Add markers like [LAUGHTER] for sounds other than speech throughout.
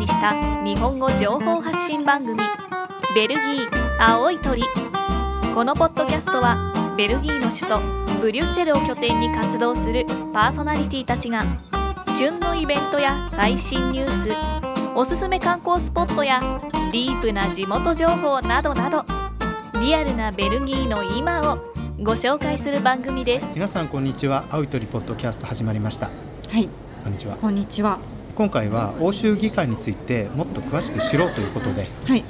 にした日本語情報発信番組ベルギー青い鳥。このポッドキャストはベルギーの首都ブリュッセルを拠点に活動するパーソナリティたちが旬のイベントや最新ニュースおすすめ観光スポットやディープな地元情報などなどリアルなベルギーの今をご紹介する番組です。皆さんこんにちは。青い鳥ポッドキャスト始まりました。はい。こんにちは。こんにちは今回は欧州議会についてもっと詳しく知ろうということではい。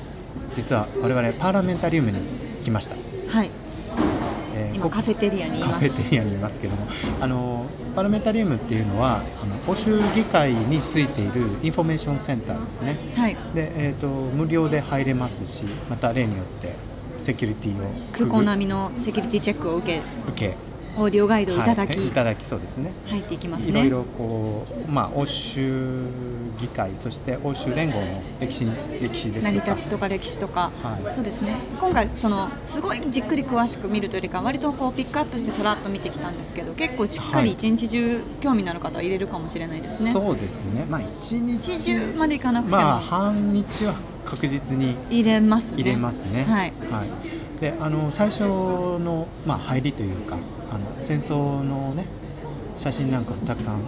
実は我々 Parlamentarium に来ました、はい。えーこ今カフェテリアにいます。カフェテリアにいますけどもあの Parlamentarium っていうのはあの欧州議会についているインフォメーションセンターですね。はい。で、えー、と無料で入れますしまた例によってセキュリティを空港並みのセキュリティチェックを受け受けオーディオガイドをいただき、はいいただきそうですね。入っていきますね。いろいろこう、まあ、欧州議会そして欧州連合の歴史に歴史です成りとか立ちとか歴史とか、はい。そうですね。今回そのすごいじっくり詳しく見るというよりか割とこうピックアップしてさらっと見てきたんですけど結構しっかりはい。一日中興味のある方は入れるかもしれないですね、そうですね。まあ一日中までいかなくても、まあ半日は確実に入れますね。入れますね。はいであの最初の、まあ、入りというかあの戦争のね写真なんかもたくさんは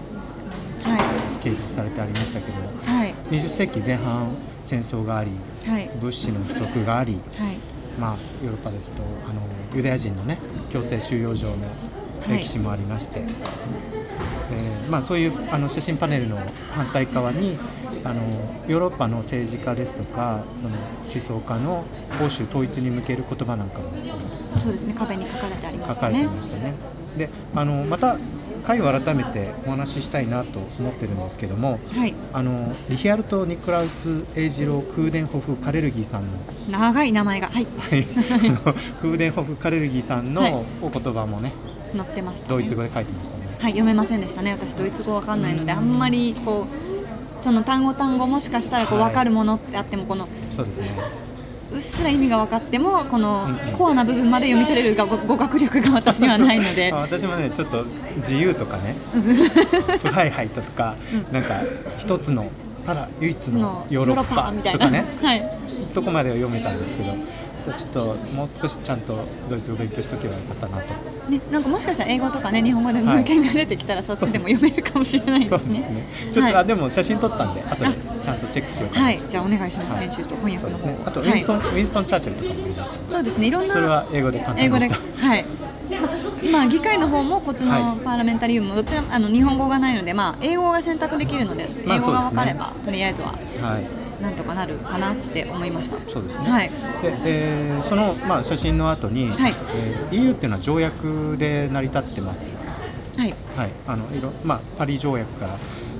い。掲示されてありましたけどもはい。20世紀前半戦争がありはい。物資の不足がありはい。まあ、ヨーロッパですとあのユダヤ人の、ね、強制収容所の歴史もありまして、えーまあ、そういうあの写真パネルの反対側にあのヨーロッパの政治家ですとかその思想家の欧州統一に向ける言葉なんかもこそうですね。壁に書かれてありう書かれてましたね。いましたね。であのまた回を改めてお話ししたいなと思ってるんですけどもはい。あのリヒアルト・ニクラウス・エイジロー・クーデンホフ・カレルギーさんの。長い名前が。はい。クーデンホフ・カレルギーさんはい。のお言葉もね、載ってました、ね、ドイツ語で書いてましたね。はい読めませんでしたね。私ドイツ語わかんないのであんまりこうその単語単語もしかしたらこうはい。分かるものってあってもこのそうですね。うっすら意味が分かってもこのうんうん。コアな部分まで読み取れるが語語学力が私にはないので。あ [LAUGHS] 私もねちょっと自由とかね、フライハイトとか、なんか一つのただ唯一ののヨーロッパみたいな、とかね、[LAUGHS] はい、どこまでは読めたんですけど、ちょっともう少しちゃんとドイツ語勉強しておけばよかったなと。ね、なんかもしかしたら英語とかね日本語で文献が出てきたらそっちでも読めるかもしれないそうでね。ですすね。ちょっと、はいあでも写真撮ったんで後でちゃんとチェックしようかな。はい、じゃあお願いします、はい編集と翻訳の方そうですね。あとウはいィンストン、ウィンストンチャーチルとかもありましたね。そうですねいろんなそれは英語で簡単英語で、でした。はい。ま今議会の方もこっちはいのパーラメンタリウムもどちらもあの日本語がないので、まあ英語が選択できるので、まあ英語が分かれば、とりあえずははい。なんとかなるかなって思いました。そうですね。はいで、えーそのまあ写真の後に、はいえー EU っていうのは条約で成り立ってます。はいはい。あのいろまあパリ条約から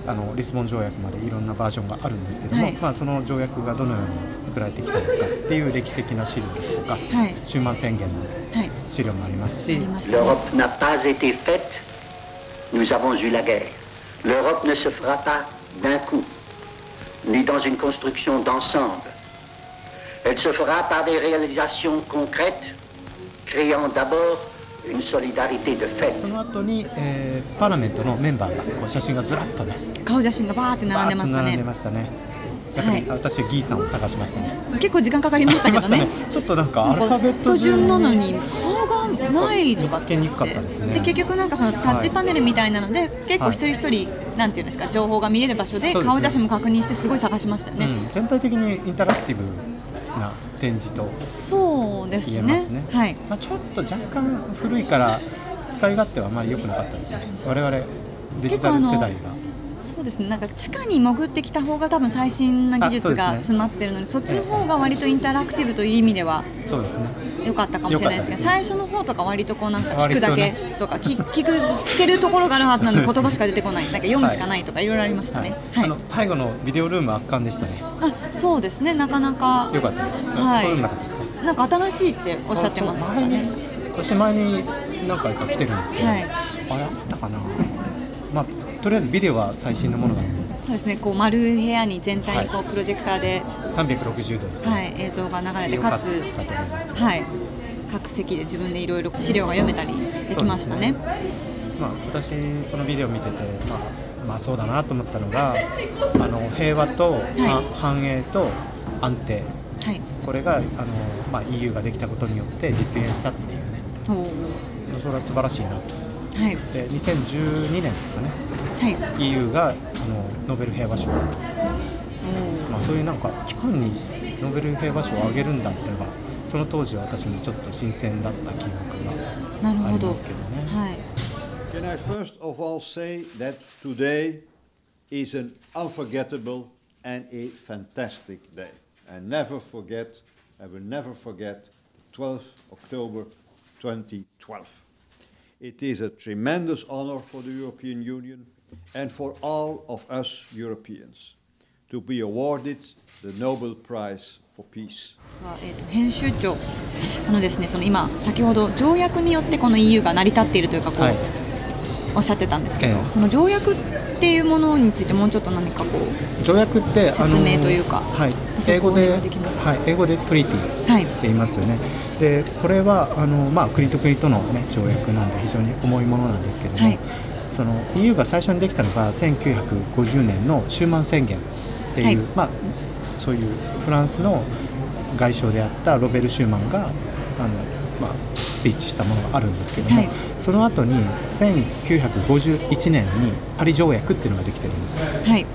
あのリスボン条約までいろんなバージョンがあるんですけども、はいまあその条約がどのように作られてきたのかっていう歴史的な資料ですとか、はいシューマン宣言のはい 資料もありますしあり、ましたね。 L'Europe n'a pas été faite, nous avons eu la guerre. L'Europe ne se fera pas d'un coup, ni dans une construction d'ensemble. Elle se fera par des réalisations concrètes, créant d'abord une solidarité de fait. その後に、えーパーラメントのメンバーがこう写真がずらっとね、顔写真がバーって並んでましたバーッと並んでね。 ましたね。やっぱり、はい私はギーさんを探しましたね。結構時間かかりましたけどね。[LAUGHS] ちょっとなんかアルファベット途順なのにに顔がないとかつけにくかったですねで結局なんかそのタッチパネルみたいなので、結構一人一人、なんていうんですか情報が見れる場所で顔写真も確認してすごい探しましたよね。うん、全体的にインタラクティブな展示とそうですね。ね。はい。まあ、ちょっと若干古いから使い勝手はあまり良くなかったですね。我々デジタル世代が。そうですね。なんか地下に潜ってきた方が多分最新な技術が詰まってるので、そっちの方が割とインタラクティブという意味ではそうですね。良かったかもしれないですけど、最初の方とか割とこうなんか聞くだけとか、聞聞く聞けるところがあるはずなのに言葉しか出てこない、なんか読むしかないとかいろいろありましたね。はい。あの最後のビデオルームは圧巻でしたね。あ、そうですね。なかなか良かったです。はいなかったですか？なんか新しいっておっしゃってましたね。私前に何回か来てるんですけど、はいあれあったかな？まあとりあえずビデオは最新のものがそうですね。こう丸部屋に全体にこはうプロジェクターで、360度ですね。はい、映像が流れて良かつ。はい。各席で自分でいろいろ資料が読めたりできましたね。まあ、私そのビデオ見てて、まあ、まあそうだなと思ったのがあの平和と、は繁栄と安定はいこれがあの、まあ、EU ができたことによって実現したっていうねそれは素晴らしいなとはいで2012年ですかねはい EU があのノーベル平和賞、おまあ、そういうなんか機関にノーベル平和賞をあげるんだっていうのがその当時は私もちょっと新鮮だった記憶ーなるがありほどますけどね。はい Can I first of all say that today is an unforgettable and a fantastic day? I never forget, I will never forget 12th October 2012. It is a tremendous honor for the European Union and for all of us Europeans to be awarded the Nobel Prize for Peace. はえー、と編集長あのですねその今先ほど条約によってこの EU が成り立っているというかこう、はいおっしゃってたんですけど、ええ。その条約っていうものについてもうちょっと何かこう条約って説明というかはい。英語でではい、英語でトリティはい。って言いますよね。でこれはあの、まあ、国と国との、ね、条約なんで非常に重いものなんですけども、はい。その EU が最初にできたのが1950年のシューマン宣言っていう、はい。まあ、そういうフランスの外相であったロベル・シューマンがあの、まあ、スピーチしたものがあるんですけども、はい。その後に1951年にパリ条約っていうのができてるんです。はい。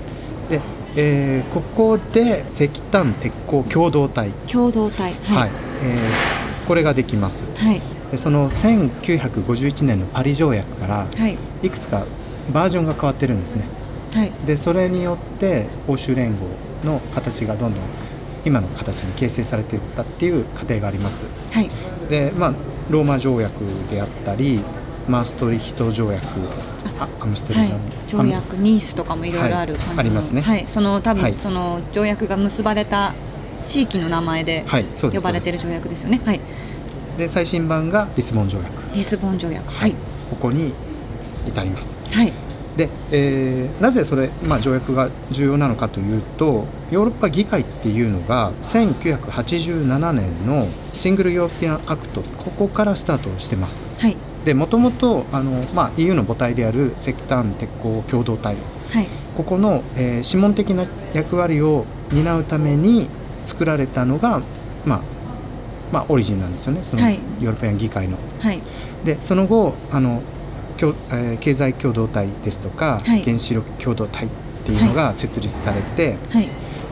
で、えーここで石炭鉄鋼共同体、共同体。はい。はい。えーこれができます。はい。でその1951年のパリ条約からはい。いくつかバージョンが変わってるんですね。はい。でそれによって欧州連合の形がどんどん今の形に形成されていったっていう過程があります。はい。でまあローマ条約であったりマーストリヒト条約あアムステルはい。ザム、条約ニースとかもいろいろある感じの、はいありますね。はい、その多分、はい。その条約が結ばれた地域の名前で呼ばれている条約ですよね。はい、で最新版がリスボン条約。リスボン条約。はい、ここに至ります。はい、で、えーなぜそれ、まあ、条約が重要なのかというとヨーロッパ議会っていうのが1987年の Single European Act ここからスタートしてます。はい、でもともとあの、まあ、EU の母体である石炭鉄鋼共同体。はい、ここの、えー諮問的な役割を担うために作られたのが、まあまあ、オリジンなんですよねそのはい。ヨーロピアン議会の。はい、でその後あの共、えー経済共同体ですとか、はい。原子力共同体っていうのが設立されて、はい、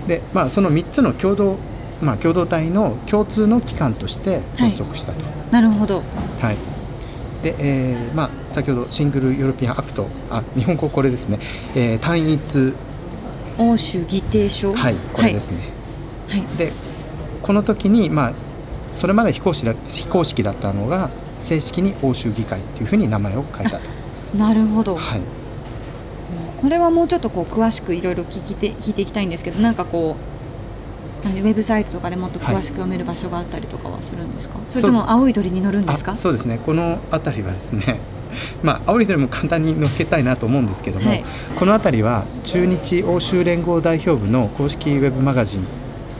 でまあ、その3つの共同、まあ、共同体の共通の機関として発足したと。なるほど。はい。でえーまあ、先ほど Single European Act あ日本語これですね、えー単一。欧州議定書？はいこれですね、はい。でこの時に、まあ、それまで非公式だ非公式だったのが正式に欧州議会っていうふうに名前を変えたと。なるほど。はいこれはもうちょっとこう詳しくいろいろ聞いて聞いていきたいんですけど、なんかこう。ウェブサイトとかでもっと詳しく読める場所があったりとかはするんですか、それとも青い鳥に乗るんですか？あそうですねこの辺りはですね [LAUGHS] まあ青い鳥も簡単に乗っけたいなと思うんですけども、はいこの辺りは中日欧州連合代表部の公式ウェブマガジン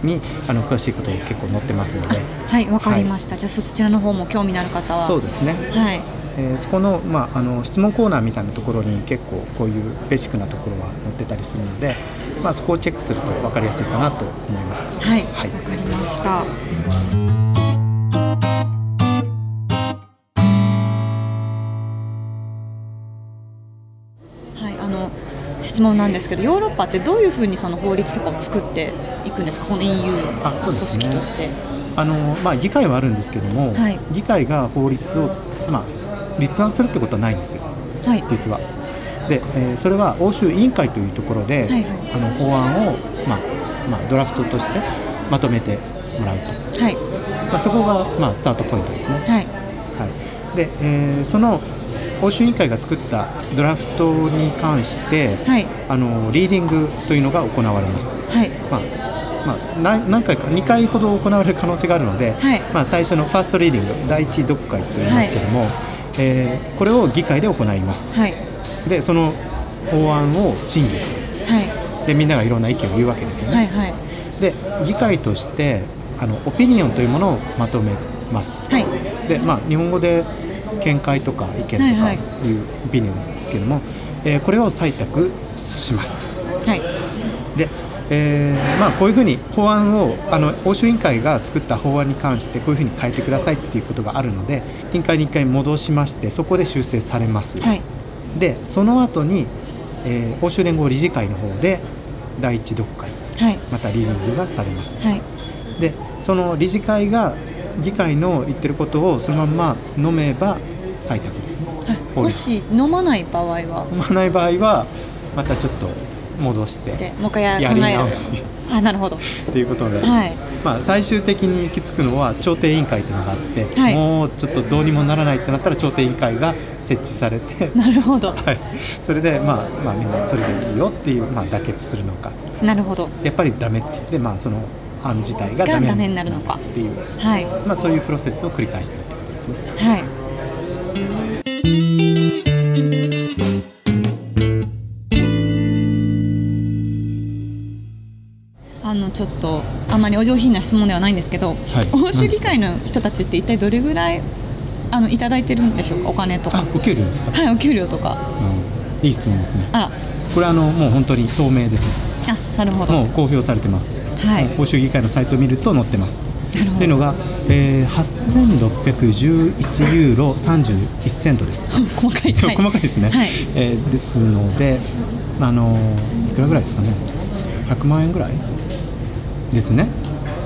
にあの詳しいことを結構載ってますので。はいわかりました、じゃあそちらの方も興味のある方は。そうですね、はい。えーそこの,、まあ、あの質問コーナーみたいなところに結構こういうベーシックなところは載ってたりするので、まあ、そこをチェックすると分かりやすいかなと思います。はいわ、はい。かりました質問なんですけどヨーロッパってどういうふうにその法律とかを作っていくんですか？この EU の組あそうですね。織として。あのまあ、議会はあるんですけども、はい。議会が法律を、まあ、立案するってことはないんですよ。はい。実は。で、えーそれは欧州委員会というところで、はいはい。あの法案を、まあまあ、ドラフトとしてまとめてもらうと、はい。まあ、そこが、まあ、スタートポイントですね。はい。はい、で、えーその欧州委員会が作ったドラフトに関して、はい。あのリーディングというのが行われます。はい。まあまあ、何何回か2回ほど行われる可能性があるので、はい。まあ、最初のファーストリーディング第一読解と言いますけども、えーこれを議会で行います。はい。でその法案を審議する。はい。でみんながいろんな意見を言うわけですよね、はいはい。で議会としてあのオピニオンというものをまとめます。はい。でまあ日本語で見解とか意見とかいうオピニオンですけども、えーこれを採択します。はいで、えーまあ、こういうふうに法案をあの欧州委員会が作った法案に関してこういうふうに変えてくださいっていうことがあるので委員会に1回戻しましてそこで修正されます、はいでその後に、えー欧州連合理事会の方で第一読解はいまたリーディングがされます、はいでその理事会が議会の言ってることをそのまんま飲めば採択ですね。もし飲まない場合は？飲まない場合はまたちょっと戻してでもう一回ややり直し。あなるほど。っていうことで、はい。まあ、最終的に行き着くのは調停委員会というのがあって、はい。もうちょっとどうにもならないってなったら調停委員会が設置されて、[LAUGHS] なるほど。はい、それで、まあまあ、みんなそれでいいよっていう、まあ、妥結するのか。なるほど。やっぱりダメって言って、まあ、その案自体がダメになるのか。っていう、はい。まあ、そういうプロセスを繰り返してるってことですね。はい。あのちょっとあまりお上品な質問ではないんですけど、欧州議会の人たちって一体どれぐらいあのいただいてるんでしょうか？お金とか。あお給料ですか、はいお給料とか。うん。いい質問ですね。あら。これあのもう本当に透明ですね。あなるほど。もう公表されてます、はい。欧州議会のサイトを見ると載ってます。なるほど。というのが、えー、8611ユーロ31セントです。細かい、[LAUGHS] 細かいですね、はい。えーですのであのーいくらぐらいですかね。100万円ぐらい？ですね。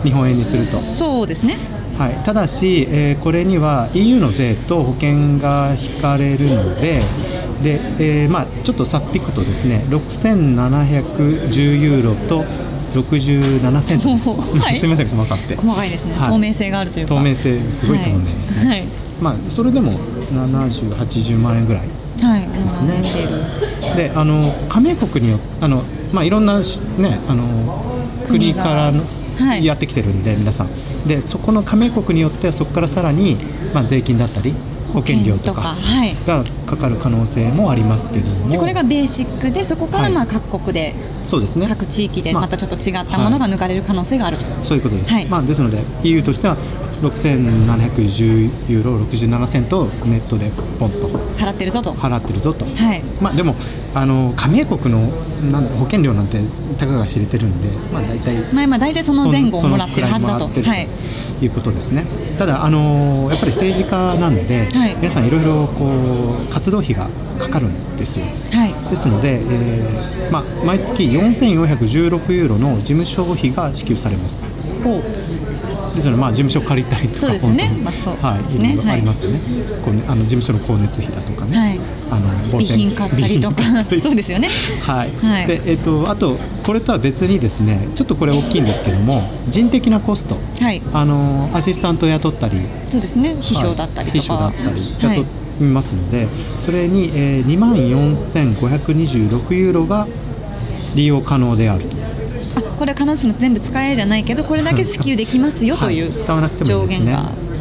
日本円にすると。そうですね。はい、ただし、えーこれには EU の税と保険が引かれるのでで、えーまあ、ちょっとさっぴくとですね6710ユーロと67セントです、[LAUGHS] [LAUGHS] はい。すみません細かくて。細かいですね、はい。透明性があるというか。透明性すごい透明ですね、はい。まあ、それでも7080万円ぐらいですね。もう見ているであの加盟国によあの、まあ、いろんなし、ね、あの国からの、はい。やってきてるんで皆さん。でそこの加盟国によってはそこからさらに、まあ、税金だったり保険料とか。はい。がかかる可能性もありますけども。でこれがベーシックでそこからはい。まあ各国で、そうですね。各地域でまあまたちょっと違ったものが抜かれる可能性があると、そういうことです、はい。まあ、ですので EU としては6710ユーロ67セントをネットでポンと。払ってるぞと。払ってるぞと、はい。まあ、でもあの加盟国のなん保険料なんてたかが知れてるんで、まあ、大体まあまあ大体その前後をもらってるはずだと。い。うことですね、ただあのやっぱり政治家なんで、はい。皆さんいろいろこう活動費がかかるんですよ。はい。ですので、えーまあ、毎月4416ユーロの事務所費が支給されます。ほうですので、まあ、事務所借りたりとか。そうですよね。まあそうはい、ですね。い。ろいろありますよね、こうねあの事務所の光熱費だとかね、はい。あの忘備年品買ったりとか。そうですよね。はい、はい。でえっ、とあとこれとは別にですねちょっとこれ大きいんですけども人的なコスト。はい。あのアシスタントを雇ったり。そうですね。秘書だったりとか、はい。秘書だったり。はい。雇いますので、それに、えー、2万4526ユーロが利用可能であると。あこれは必ずしも全部使えじゃないけどこれだけ支給できますよというはい。上限が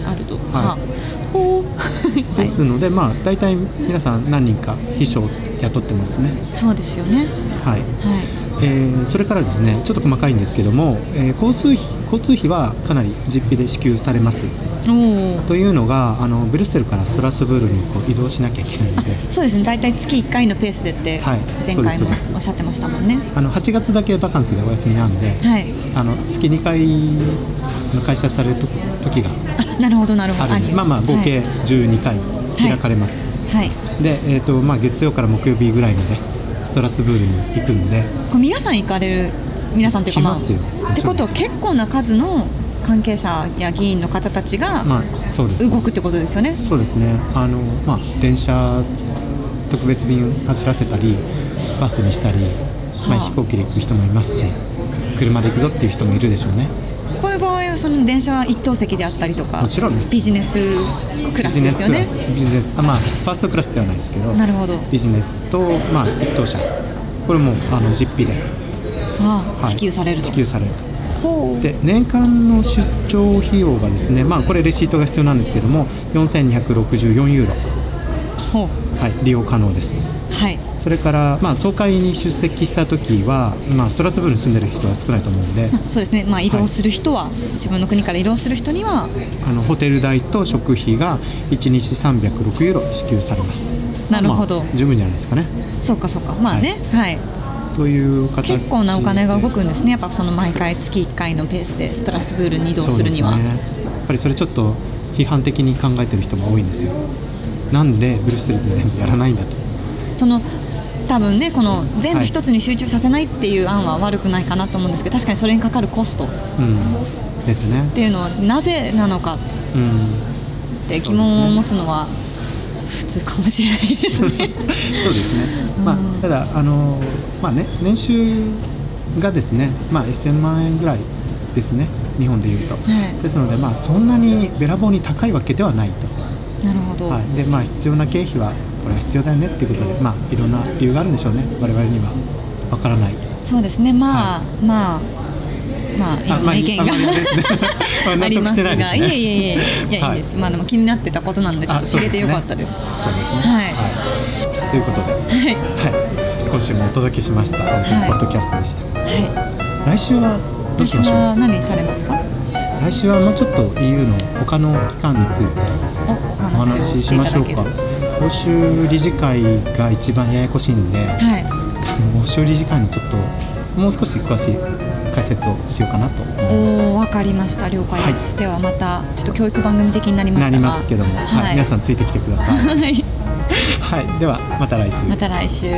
あると、はい。[LAUGHS] ですので、まあ大体皆さん何人か秘書を雇ってますね。そうですよね。はい。はえーそれからですねちょっと細かいんですけども、えー交通費交通費はかなり実費で支給されます。というのがあのブリュッセルからストラスブールにこう移動しなきゃいけないので。そうですね。大体月1回のペースでってはい。前回もおっしゃってましたもんね。あの8月だけバカンスでお休みなんで、はい。あの月2回あの開催されると時があなるほどなるほど。まあまあ合計12回開かれます、はい、はい。で、えーとまあ、月曜から木曜日ぐらいまでストラスブールに行くんで。これ皆さん行かれる皆さんというか来ますよ。ってことは結構な数の関係者や議員の方たちが動くってことですよね、そうですね。あの、まあ、電車特別便走らせたりバスにしたり、まあ、はあ。飛行機で行く人もいますし車で行くぞっていう人もいるでしょうね。こういう場合はその電車は一等席であったりとかもちろんです。ビジネスクラスですよね。ビジネスあまあファーストクラスではないですけどなるほど、はビジネスと、まあ、一等車。これもあの実費で、あ、はい。支給されると支給されると。で年間の出張費用がですねまあこれレシートが必要なんですけども4264ユーロ、はい、利用可能です。はい。それから、まあ、総会に出席した時は、まあ、ストラスブールに住んでる人は少ないと思うんで。まあそうですね。まあ移動する人は、自分の国から移動する人には。あのホテル代と食費が1日306ユーロ支給されます。なるほど。まあ十分じゃないですかね。そうかそうか。まあね。はい、という形で。結構なお金が動くんですね。やっぱその毎回月1回のペースでストラスブールに移動するには、ね、やっぱりそれちょっと批判的に考えてる人も多いんですよ。なんでブルッセルで全部やらないんだと。その多分ねこの全部はい一つに集中させないっていう案は悪くないかなと思うんですけど確かにそれにかかるコスト。っうん。ですね。ていうのはなぜなのかうんって疑問を持つのは普通かもしれないですね。そうですね、[LAUGHS] まあ、ただあの、まあね、年収がですね、まあ、1000万円ぐらいですね日本でいうと、い。ですので、まあ、そんなにべらぼうに高いわけではないと、なるほど、はい。でまあ、必要な経費はこれは必要だよねっていうことで、まあ、いろんな理由があるんでしょうね。我々には。わからない。そうですね。まあ、まあまあいろんな意見があまあいいあまりまあ納ありますが、ねいえいえいえいや、はいい、いです。まあでも気になってたことなんでちょっと知れてよかったです。そうですね。はい。ということで、はい今週もお届けしました、い。ポッドキャストでした。は来週はどうしましょう？は何されますか？来週はもうちょっと EU の他の機関についてお話ししましょうか。欧州理事会が一番ややこしいんで、はい。欧州理事会のちょっともう少し詳しい解説をしようかなと思います。おおわかりました。了解です、ではまたちょっと教育番組的になりましなたがりますけども、はいはい。皆さんついてきてください。[LAUGHS] はい。はい。ではまた来週。また来週